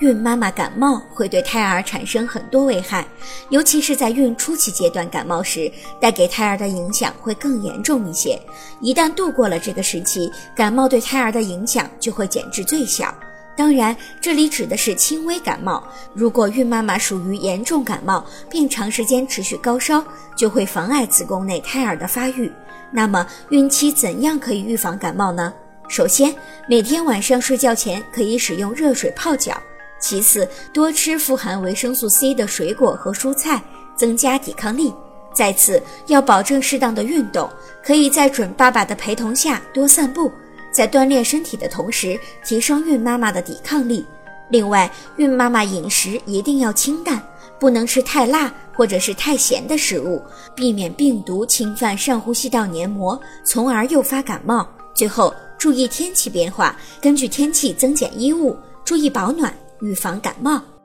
孕妈妈感冒会对胎儿产生很多危害，尤其是在孕初期阶段感冒时，带给胎儿的影响会更严重一些。一旦度过了这个时期，感冒对胎儿的影响就会减至最小。当然，这里指的是轻微感冒。如果孕妈妈属于严重感冒，并长时间持续高烧，就会妨碍子宫内胎儿的发育。那么，孕期怎样可以预防感冒呢？首先，每天晚上睡觉前可以使用热水泡脚。其次，多吃富含维生素 C 的水果和蔬菜，增加抵抗力。再次，要保证适当的运动，可以在准爸爸的陪同下多散步，在锻炼身体的同时，提升孕妈妈的抵抗力。另外，孕妈妈饮食一定要清淡，不能吃太辣或者是太咸的食物，避免病毒侵犯上呼吸道黏膜，从而诱发感冒。最后，注意天气变化，根据天气增减衣物，注意保暖。预防感冒。